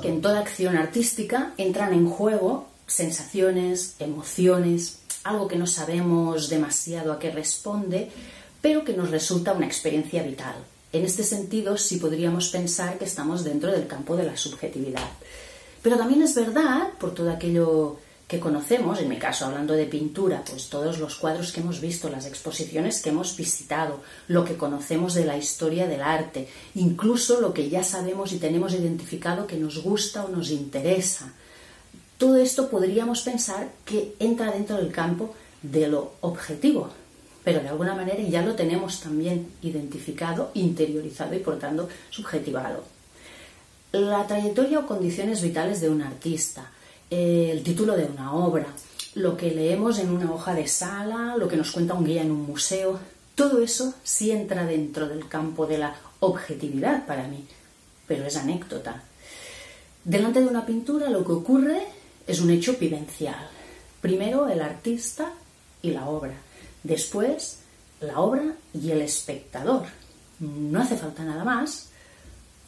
que en toda acción artística entran en juego sensaciones, emociones, algo que no sabemos demasiado a qué responde, pero que nos resulta una experiencia vital. En este sentido, sí podríamos pensar que estamos dentro del campo de la subjetividad. Pero también es verdad, por todo aquello que conocemos, en mi caso hablando de pintura, pues todos los cuadros que hemos visto, las exposiciones que hemos visitado, lo que conocemos de la historia del arte, incluso lo que ya sabemos y tenemos identificado que nos gusta o nos interesa. Todo esto podríamos pensar que entra dentro del campo de lo objetivo, pero de alguna manera ya lo tenemos también identificado, interiorizado y por tanto subjetivado. La trayectoria o condiciones vitales de un artista, el título de una obra, lo que leemos en una hoja de sala, lo que nos cuenta un guía en un museo, todo eso sí entra dentro del campo de la objetividad para mí, pero es anécdota. Delante de una pintura lo que ocurre es un hecho vivencial. Primero el artista y la obra, después la obra y el espectador. No hace falta nada más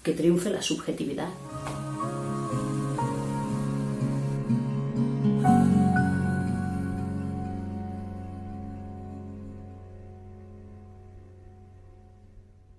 que triunfe la subjetividad.